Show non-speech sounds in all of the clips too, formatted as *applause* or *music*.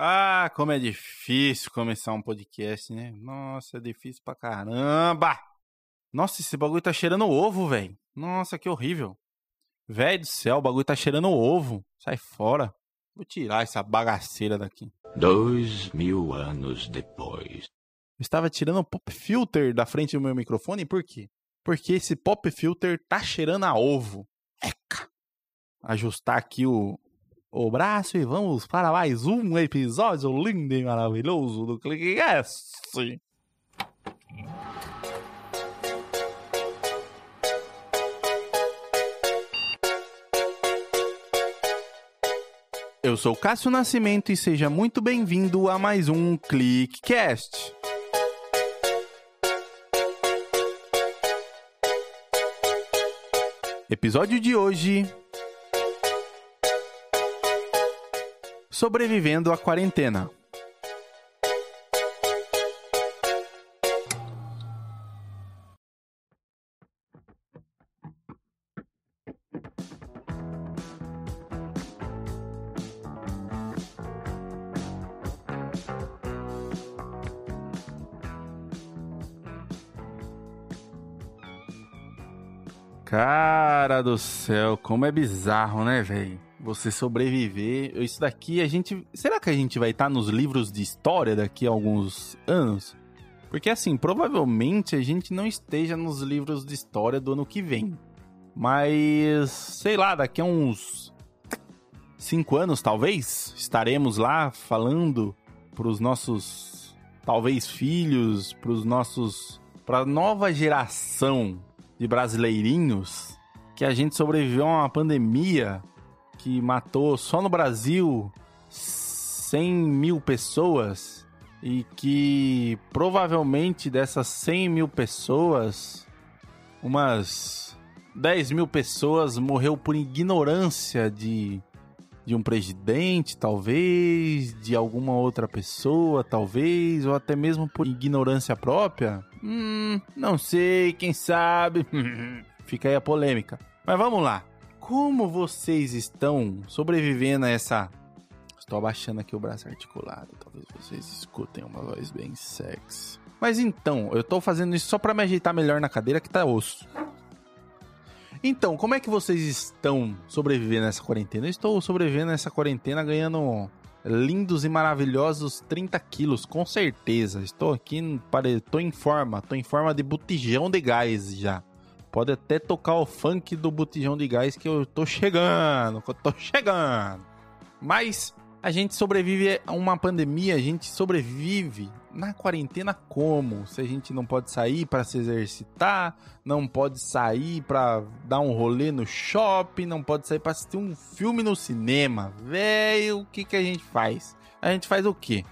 Ah, como é difícil começar um podcast, né? Nossa, é difícil pra caramba! Nossa, esse bagulho tá cheirando ovo, velho. Nossa, que horrível. Velho do céu, o bagulho tá cheirando ovo. Sai fora. Vou tirar essa bagaceira daqui. Dois mil anos depois. Eu estava tirando o pop filter da frente do meu microfone, por quê? Porque esse pop filter tá cheirando a ovo. Eca! Ajustar aqui o, o braço e vamos para mais um episódio lindo e maravilhoso do ClickCast. Eu sou Cássio Nascimento e seja muito bem-vindo a mais um ClickCast. Episódio de hoje: Sobrevivendo à quarentena. Cara do céu, como é bizarro, né, velho? Você sobreviver. Isso daqui a gente. Será que a gente vai estar nos livros de história daqui a alguns anos? Porque assim, provavelmente a gente não esteja nos livros de história do ano que vem. Mas, sei lá, daqui a uns cinco anos, talvez, estaremos lá falando para os nossos, talvez, filhos, para os nossos, para a nova geração de brasileirinhos que a gente sobreviveu a uma pandemia que matou só no Brasil 100 mil pessoas e que provavelmente dessas 100 mil pessoas, umas 10 mil pessoas morreu por ignorância de, de um presidente, talvez, de alguma outra pessoa, talvez, ou até mesmo por ignorância própria. Hum, não sei, quem sabe. *laughs* Fica aí a polêmica. Mas vamos lá. Como vocês estão sobrevivendo a essa. Estou abaixando aqui o braço articulado. Talvez vocês escutem uma voz bem sexy. Mas então, eu tô fazendo isso só para me ajeitar melhor na cadeira que tá osso. Então, como é que vocês estão sobrevivendo nessa quarentena? Eu estou sobrevivendo nessa quarentena ganhando lindos e maravilhosos 30 quilos, com certeza. Estou aqui, estou em forma, estou em forma de botijão de gás já. Pode até tocar o funk do botijão de gás que eu tô chegando, que eu tô chegando. Mas a gente sobrevive a uma pandemia, a gente sobrevive na quarentena como? Se a gente não pode sair para se exercitar, não pode sair para dar um rolê no shopping, não pode sair para assistir um filme no cinema. Velho, o que que a gente faz? A gente faz o quê?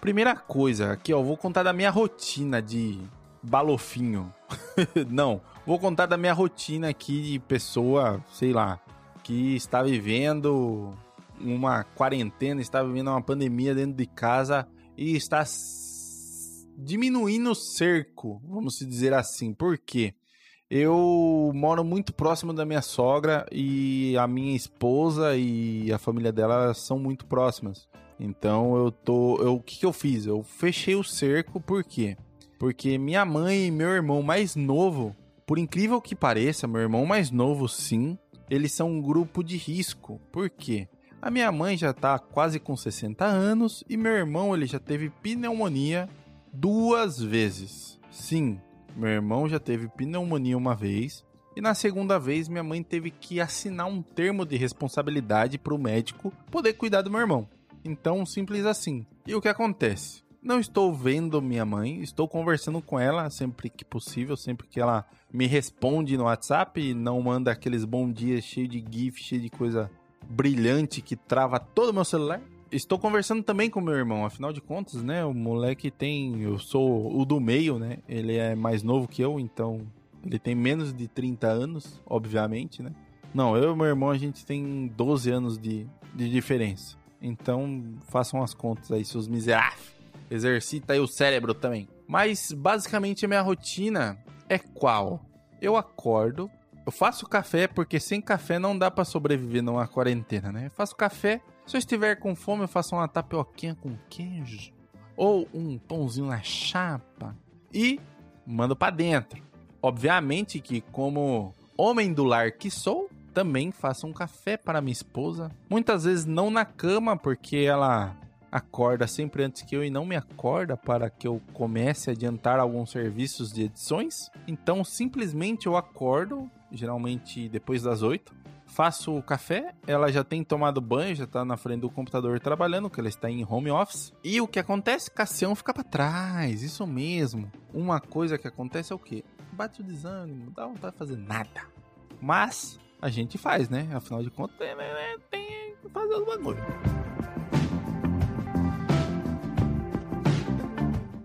Primeira coisa, aqui ó, vou contar da minha rotina de balofinho. *laughs* não, vou contar da minha rotina aqui de pessoa, sei lá, que está vivendo uma quarentena, está vivendo uma pandemia dentro de casa e está diminuindo o cerco, vamos dizer assim. Por quê? Eu moro muito próximo da minha sogra e a minha esposa e a família dela são muito próximas. Então eu tô, eu, o que, que eu fiz? Eu fechei o cerco por quê? Porque minha mãe e meu irmão mais novo, por incrível que pareça, meu irmão mais novo sim, eles são um grupo de risco. Por quê? A minha mãe já tá quase com 60 anos e meu irmão ele já teve pneumonia duas vezes. Sim, meu irmão já teve pneumonia uma vez e na segunda vez minha mãe teve que assinar um termo de responsabilidade para o médico poder cuidar do meu irmão. Então, simples assim. E o que acontece? Não estou vendo minha mãe, estou conversando com ela sempre que possível, sempre que ela me responde no WhatsApp e não manda aqueles bom dias cheio de GIF, cheio de coisa brilhante que trava todo o meu celular. Estou conversando também com meu irmão, afinal de contas, né? O moleque tem. Eu sou o do meio, né? Ele é mais novo que eu, então. Ele tem menos de 30 anos, obviamente, né? Não, eu e meu irmão a gente tem 12 anos de, de diferença. Então, façam as contas aí, seus miseráveis. Exercita aí o cérebro também. Mas, basicamente, a minha rotina é qual? Eu acordo, Eu faço café porque sem café não dá para sobreviver numa quarentena, né? Eu faço café. Se eu estiver com fome, eu faço uma tapioquinha com queijo ou um pãozinho na chapa e mando para dentro. Obviamente que como homem do lar que sou, também faço um café para minha esposa. Muitas vezes não na cama, porque ela acorda sempre antes que eu e não me acorda para que eu comece a adiantar alguns serviços de edições. Então simplesmente eu acordo, geralmente depois das 8, faço o café, ela já tem tomado banho, já tá na frente do computador trabalhando, que ela está em home office. E o que acontece? Cassião fica para trás, isso mesmo. Uma coisa que acontece é o quê? Bate o desânimo, dá vontade de fazer nada. Mas a gente faz, né? Afinal de contas, tem, tem que fazer os bagulho.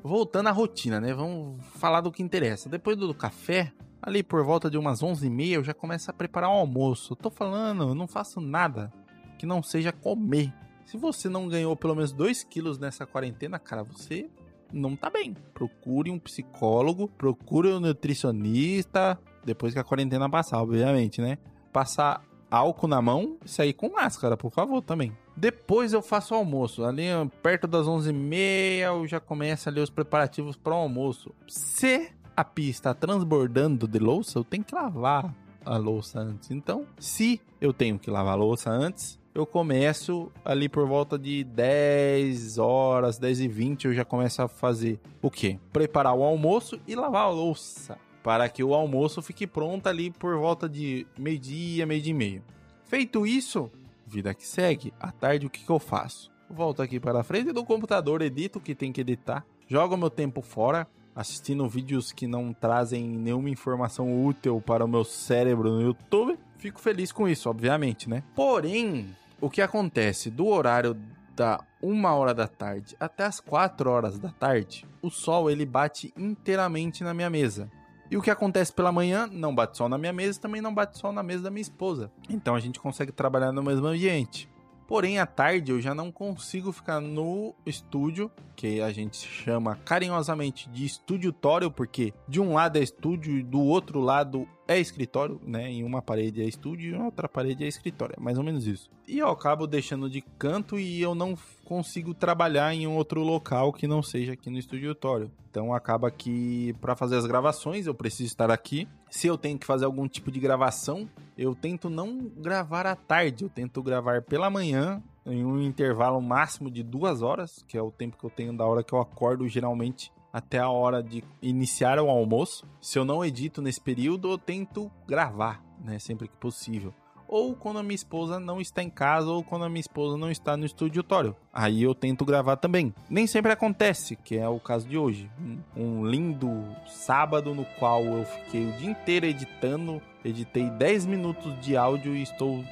Voltando à rotina, né? Vamos falar do que interessa. Depois do café, ali por volta de umas 11h30, eu já começo a preparar o almoço. Eu tô falando, eu não faço nada que não seja comer. Se você não ganhou pelo menos 2 quilos nessa quarentena, cara, você não tá bem. Procure um psicólogo, procure um nutricionista, depois que a quarentena passar, obviamente, né? Passar álcool na mão e sair com máscara, por favor, também. Depois eu faço o almoço. Ali perto das 11h30 eu já começo ali os preparativos para o almoço. Se a pia está transbordando de louça, eu tenho que lavar a louça antes. Então, se eu tenho que lavar a louça antes, eu começo ali por volta de 10 horas, 10 e 20 eu já começo a fazer o quê? Preparar o almoço e lavar a louça. Para que o almoço fique pronto ali por volta de meio-dia, meio-dia e meio. Feito isso, vida que segue. À tarde, o que, que eu faço? Volto aqui para a frente do computador, edito o que tem que editar, jogo meu tempo fora, assistindo vídeos que não trazem nenhuma informação útil para o meu cérebro no YouTube. Fico feliz com isso, obviamente, né? Porém, o que acontece do horário da uma hora da tarde até as 4 horas da tarde, o sol ele bate inteiramente na minha mesa. E o que acontece pela manhã não bate sol na minha mesa, também não bate sol na mesa da minha esposa. Então a gente consegue trabalhar no mesmo ambiente. Porém, à tarde eu já não consigo ficar no estúdio, que a gente chama carinhosamente de estúdio-tório, porque de um lado é estúdio e do outro lado é escritório, né? Em uma parede é estúdio e em outra parede é escritório, é mais ou menos isso. E eu acabo deixando de canto e eu não consigo trabalhar em outro local que não seja aqui no estúdio-tório. Então acaba que para fazer as gravações eu preciso estar aqui. Se eu tenho que fazer algum tipo de gravação, eu tento não gravar à tarde, eu tento gravar pela manhã, em um intervalo máximo de duas horas, que é o tempo que eu tenho da hora que eu acordo geralmente até a hora de iniciar o almoço. Se eu não edito nesse período, eu tento gravar, né, sempre que possível ou quando a minha esposa não está em casa, ou quando a minha esposa não está no estúdio-tório. Aí eu tento gravar também. Nem sempre acontece, que é o caso de hoje. Um, um lindo sábado no qual eu fiquei o dia inteiro editando, editei 10 minutos de áudio e estou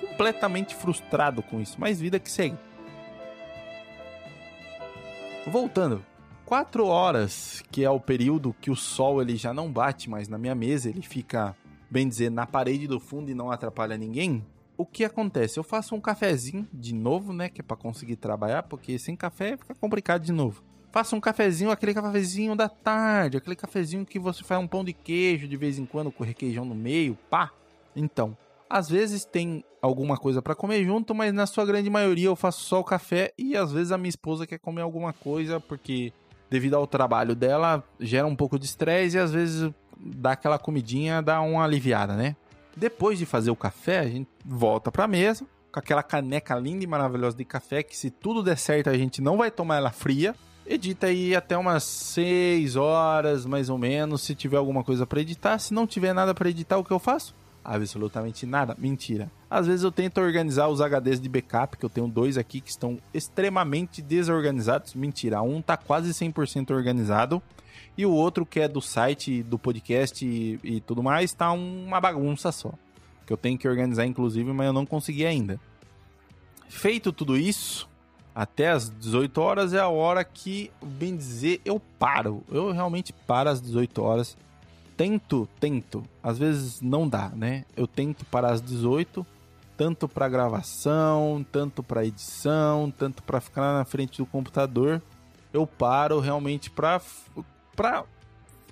completamente frustrado com isso, mas vida que segue. Voltando, 4 horas, que é o período que o sol ele já não bate mais na minha mesa, ele fica bem dizer, na parede do fundo e não atrapalha ninguém, o que acontece? Eu faço um cafezinho de novo, né? Que é pra conseguir trabalhar, porque sem café fica complicado de novo. Faça um cafezinho, aquele cafezinho da tarde, aquele cafezinho que você faz um pão de queijo de vez em quando com requeijão no meio, pá. Então, às vezes tem alguma coisa para comer junto, mas na sua grande maioria eu faço só o café e às vezes a minha esposa quer comer alguma coisa porque devido ao trabalho dela gera um pouco de estresse e às vezes dá aquela comidinha, dá uma aliviada, né? Depois de fazer o café, a gente volta pra mesa com aquela caneca linda e maravilhosa de café que se tudo der certo a gente não vai tomar ela fria. Edita aí até umas 6 horas, mais ou menos, se tiver alguma coisa para editar. Se não tiver nada para editar, o que eu faço? Absolutamente nada. Mentira. Às vezes eu tento organizar os HDs de backup, que eu tenho dois aqui que estão extremamente desorganizados. Mentira, um tá quase 100% organizado e o outro que é do site, do podcast e, e tudo mais, tá uma bagunça só. Que eu tenho que organizar, inclusive, mas eu não consegui ainda. Feito tudo isso, até as 18 horas é a hora que, bem dizer, eu paro. Eu realmente paro às 18 horas. Tento, tento. Às vezes não dá, né? Eu tento parar às 18, tanto para gravação, tanto para edição, tanto para ficar na frente do computador. Eu paro realmente para pra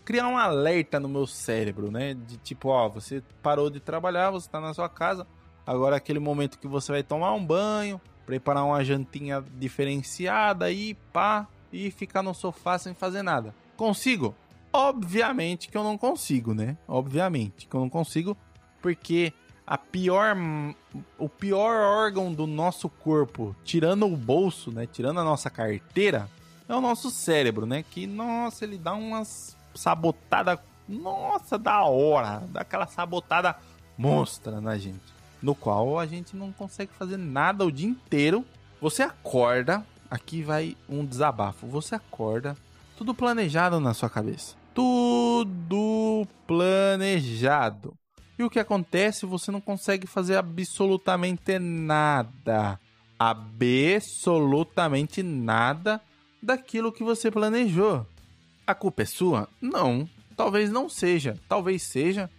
criar um alerta no meu cérebro, né? De tipo, ó, você parou de trabalhar, você tá na sua casa, agora é aquele momento que você vai tomar um banho, preparar uma jantinha diferenciada aí, pá, e ficar no sofá sem fazer nada. Consigo? Obviamente que eu não consigo, né? Obviamente que eu não consigo, porque a pior o pior órgão do nosso corpo, tirando o bolso, né, tirando a nossa carteira, é o nosso cérebro, né? Que nossa, ele dá umas sabotada, nossa, da hora, dá aquela sabotada monstra na gente, no qual a gente não consegue fazer nada o dia inteiro. Você acorda, aqui vai um desabafo. Você acorda, tudo planejado na sua cabeça. Tudo planejado. E o que acontece? Você não consegue fazer absolutamente nada. Absolutamente nada daquilo que você planejou. A culpa é sua? Não. Talvez não seja. Talvez seja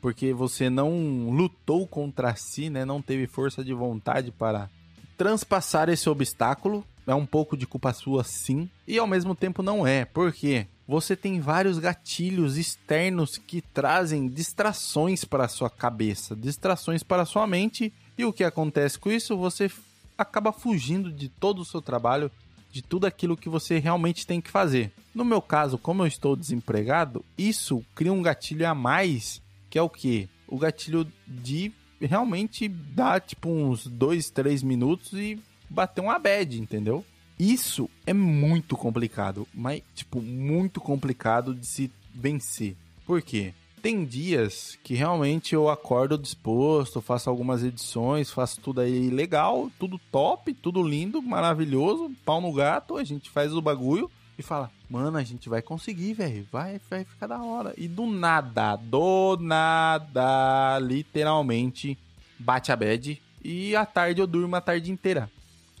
porque você não lutou contra si, né? Não teve força de vontade para transpassar esse obstáculo. É um pouco de culpa sua, sim. E ao mesmo tempo não é. Por quê? você tem vários gatilhos externos que trazem distrações para sua cabeça, distrações para sua mente, e o que acontece com isso? Você acaba fugindo de todo o seu trabalho, de tudo aquilo que você realmente tem que fazer. No meu caso, como eu estou desempregado, isso cria um gatilho a mais, que é o que? O gatilho de realmente dar tipo uns 2, 3 minutos e bater uma bad, entendeu? Isso é muito complicado, mas, tipo, muito complicado de se vencer. Por quê? Tem dias que realmente eu acordo disposto, faço algumas edições, faço tudo aí legal, tudo top, tudo lindo, maravilhoso, pau no gato, a gente faz o bagulho e fala, mano, a gente vai conseguir, velho, vai, vai ficar da hora. E do nada, do nada, literalmente, bate a bad e à tarde eu durmo a tarde inteira.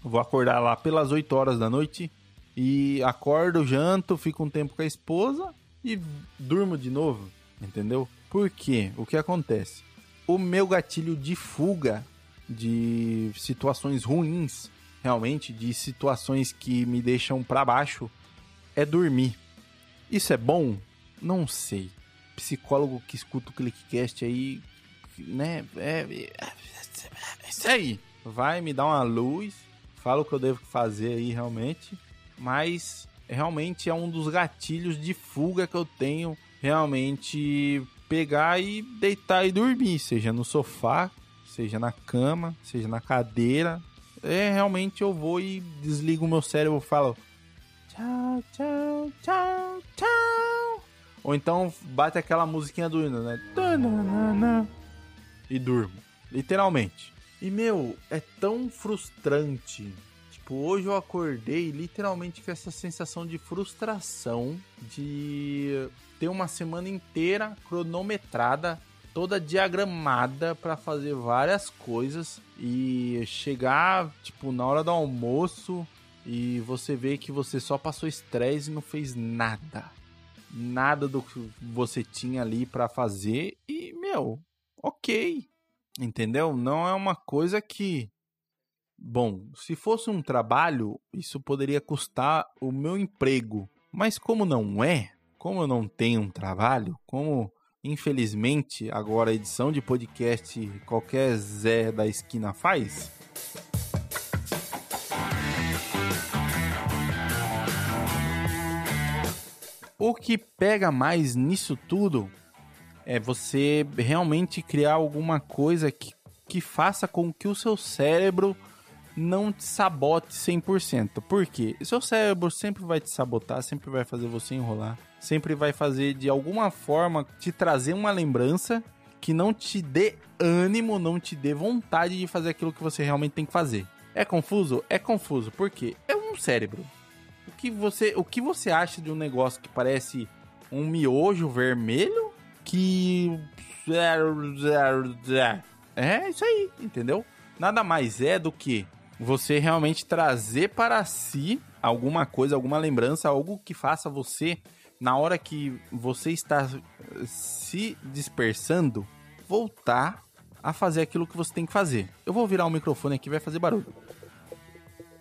Vou acordar lá pelas 8 horas da noite e acordo, janto, fico um tempo com a esposa e durmo de novo, entendeu? Por quê? O que acontece? O meu gatilho de fuga de situações ruins, realmente, de situações que me deixam para baixo, é dormir. Isso é bom? Não sei. Psicólogo que escuta o ClickCast aí, né? É, é, é isso aí. Vai me dar uma luz falo o que eu devo fazer aí realmente, mas realmente é um dos gatilhos de fuga que eu tenho realmente pegar e deitar e dormir, seja no sofá, seja na cama, seja na cadeira. É realmente eu vou e desligo o meu cérebro, falo tchau, tchau, tchau, tchau. Ou então bate aquela musiquinha do hino, né? E durmo, literalmente. E, meu, é tão frustrante. Tipo, hoje eu acordei literalmente com essa sensação de frustração de ter uma semana inteira cronometrada, toda diagramada para fazer várias coisas e chegar, tipo, na hora do almoço e você vê que você só passou estresse e não fez nada. Nada do que você tinha ali para fazer e, meu, ok Entendeu? Não é uma coisa que. Bom, se fosse um trabalho, isso poderia custar o meu emprego. Mas como não é, como eu não tenho um trabalho, como infelizmente agora a edição de podcast qualquer Zé da esquina faz. O que pega mais nisso tudo é você realmente criar alguma coisa que, que faça com que o seu cérebro não te sabote 100%. Por quê? Seu cérebro sempre vai te sabotar, sempre vai fazer você enrolar, sempre vai fazer de alguma forma te trazer uma lembrança que não te dê ânimo, não te dê vontade de fazer aquilo que você realmente tem que fazer. É confuso? É confuso. Por quê? É um cérebro. O que você, o que você acha de um negócio que parece um miojo vermelho que. É isso aí, entendeu? Nada mais é do que você realmente trazer para si alguma coisa, alguma lembrança, algo que faça você, na hora que você está se dispersando, voltar a fazer aquilo que você tem que fazer. Eu vou virar o microfone aqui, vai fazer barulho.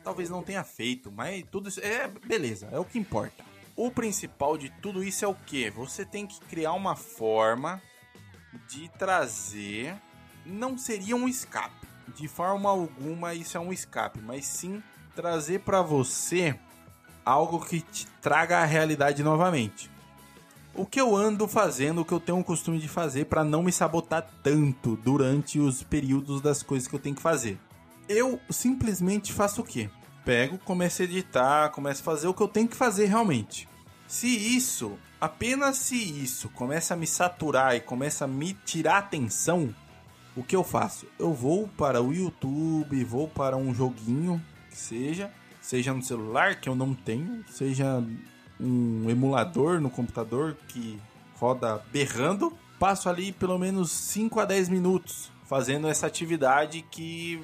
Talvez não tenha feito, mas tudo isso é beleza, é o que importa. o principal de tudo isso é o que? Você tem que criar uma forma de trazer. Não seria um escape. De forma alguma isso é um escape, mas sim trazer para você algo que te traga a realidade novamente. O que eu ando fazendo, o que eu tenho o costume de fazer para não me sabotar tanto durante os períodos das coisas que eu tenho que fazer. Eu simplesmente faço o quê? Pego, começo a editar, começo a fazer o que eu tenho que fazer realmente. Se isso, apenas se isso começa a me saturar e começa a me tirar atenção, o que eu faço? Eu vou para o YouTube, vou para um joguinho que seja, seja no celular que eu não tenho, seja um emulador no computador que roda berrando, passo ali pelo menos 5 a 10 minutos fazendo essa atividade que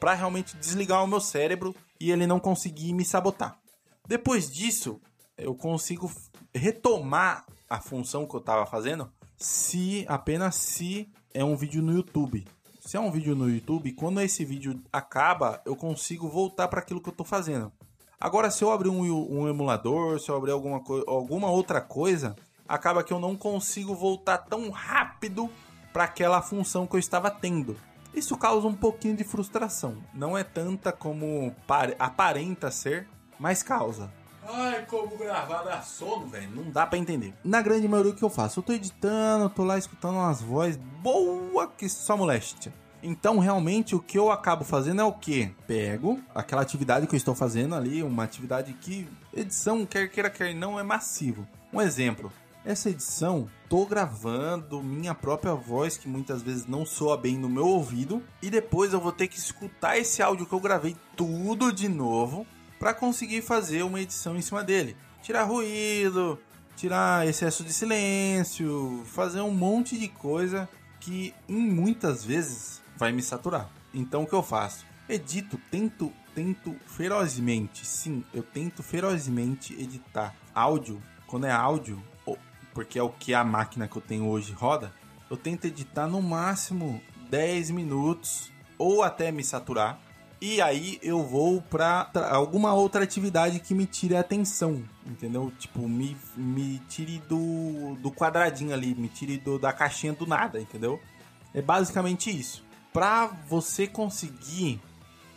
para realmente desligar o meu cérebro e ele não conseguir me sabotar. Depois disso, eu consigo retomar a função que eu estava fazendo se apenas se é um vídeo no YouTube. Se é um vídeo no YouTube, quando esse vídeo acaba, eu consigo voltar para aquilo que eu estou fazendo. Agora, se eu abrir um, um emulador, se eu abrir alguma, alguma outra coisa, acaba que eu não consigo voltar tão rápido para aquela função que eu estava tendo. Isso causa um pouquinho de frustração. Não é tanta como aparenta ser, mas causa. Ai, como gravar dá sono, velho. Não dá para entender. Na grande maioria, o que eu faço? Eu tô editando, tô lá escutando umas vozes boa que só moléstia. Então, realmente, o que eu acabo fazendo é o quê? Pego aquela atividade que eu estou fazendo ali, uma atividade que edição, quer queira, quer não, é massivo. Um exemplo, essa edição, tô gravando minha própria voz, que muitas vezes não soa bem no meu ouvido, e depois eu vou ter que escutar esse áudio que eu gravei tudo de novo para conseguir fazer uma edição em cima dele. Tirar ruído, tirar excesso de silêncio, fazer um monte de coisa que em muitas vezes vai me saturar. Então o que eu faço? Edito, tento, tento ferozmente, sim, eu tento ferozmente editar áudio, quando é áudio, porque é o que a máquina que eu tenho hoje roda, eu tento editar no máximo 10 minutos ou até me saturar e aí eu vou pra alguma outra atividade que me tire a atenção, entendeu? Tipo, me, me tire do, do quadradinho ali, me tire do, da caixinha do nada, entendeu? É basicamente isso. Pra você conseguir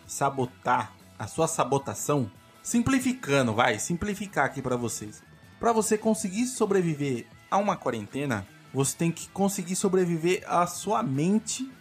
sabotar a sua sabotação, simplificando, vai, simplificar aqui para vocês. Para você conseguir sobreviver a uma quarentena, você tem que conseguir sobreviver à sua mente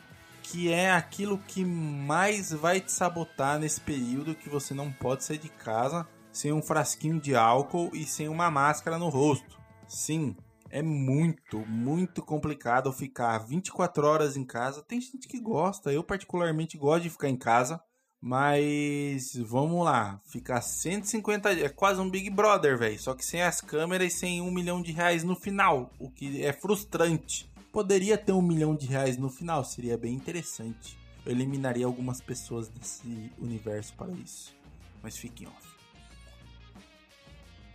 que é aquilo que mais vai te sabotar nesse período que você não pode sair de casa sem um frasquinho de álcool e sem uma máscara no rosto. Sim, é muito, muito complicado ficar 24 horas em casa. Tem gente que gosta, eu particularmente gosto de ficar em casa, mas vamos lá, ficar 150 é quase um Big Brother, velho. Só que sem as câmeras e sem um milhão de reais no final, o que é frustrante. Poderia ter um milhão de reais no final, seria bem interessante. Eu eliminaria algumas pessoas desse universo para isso. Mas fiquem off.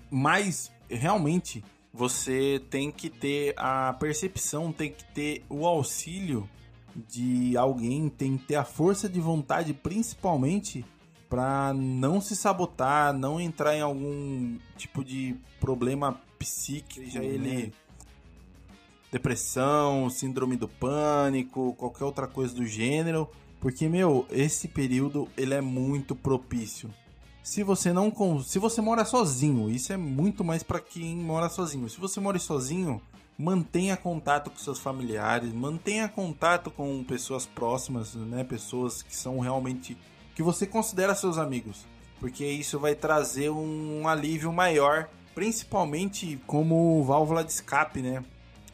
Mas, realmente, você tem que ter a percepção, tem que ter o auxílio de alguém, tem que ter a força de vontade, principalmente para não se sabotar, não entrar em algum tipo de problema psíquico, seja ele né? Depressão, síndrome do pânico, qualquer outra coisa do gênero, porque meu, esse período ele é muito propício. Se você não se você mora sozinho, isso é muito mais para quem mora sozinho. Se você mora sozinho, mantenha contato com seus familiares, mantenha contato com pessoas próximas, né, pessoas que são realmente que você considera seus amigos, porque isso vai trazer um alívio maior, principalmente como válvula de escape, né?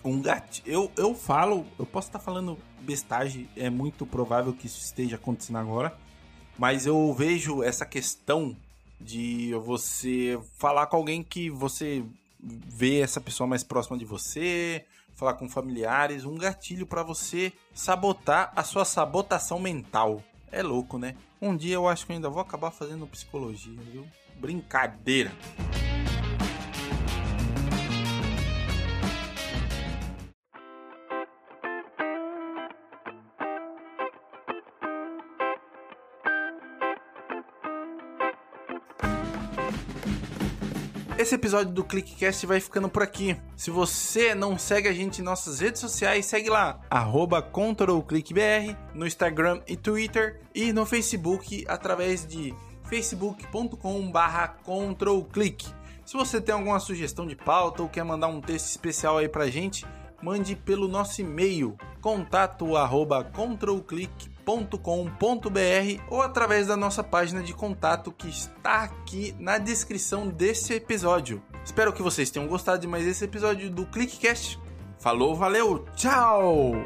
Um gatilho. Eu, eu falo, eu posso estar falando bestagem, é muito provável que isso esteja acontecendo agora, mas eu vejo essa questão de você falar com alguém que você vê essa pessoa mais próxima de você, falar com familiares, um gatilho para você sabotar a sua sabotação mental. É louco, né? Um dia eu acho que eu ainda vou acabar fazendo psicologia, viu? Brincadeira. Esse episódio do ClickCast vai ficando por aqui. Se você não segue a gente em nossas redes sociais, segue lá, ControlClickBR, no Instagram e Twitter, e no Facebook através de facebook.com.br controlclick. Se você tem alguma sugestão de pauta ou quer mandar um texto especial aí pra gente, mande pelo nosso e-mail contato@controlclick.com.br ou através da nossa página de contato que está aqui na descrição desse episódio. Espero que vocês tenham gostado de mais esse episódio do Clickcast. Falou, valeu, tchau!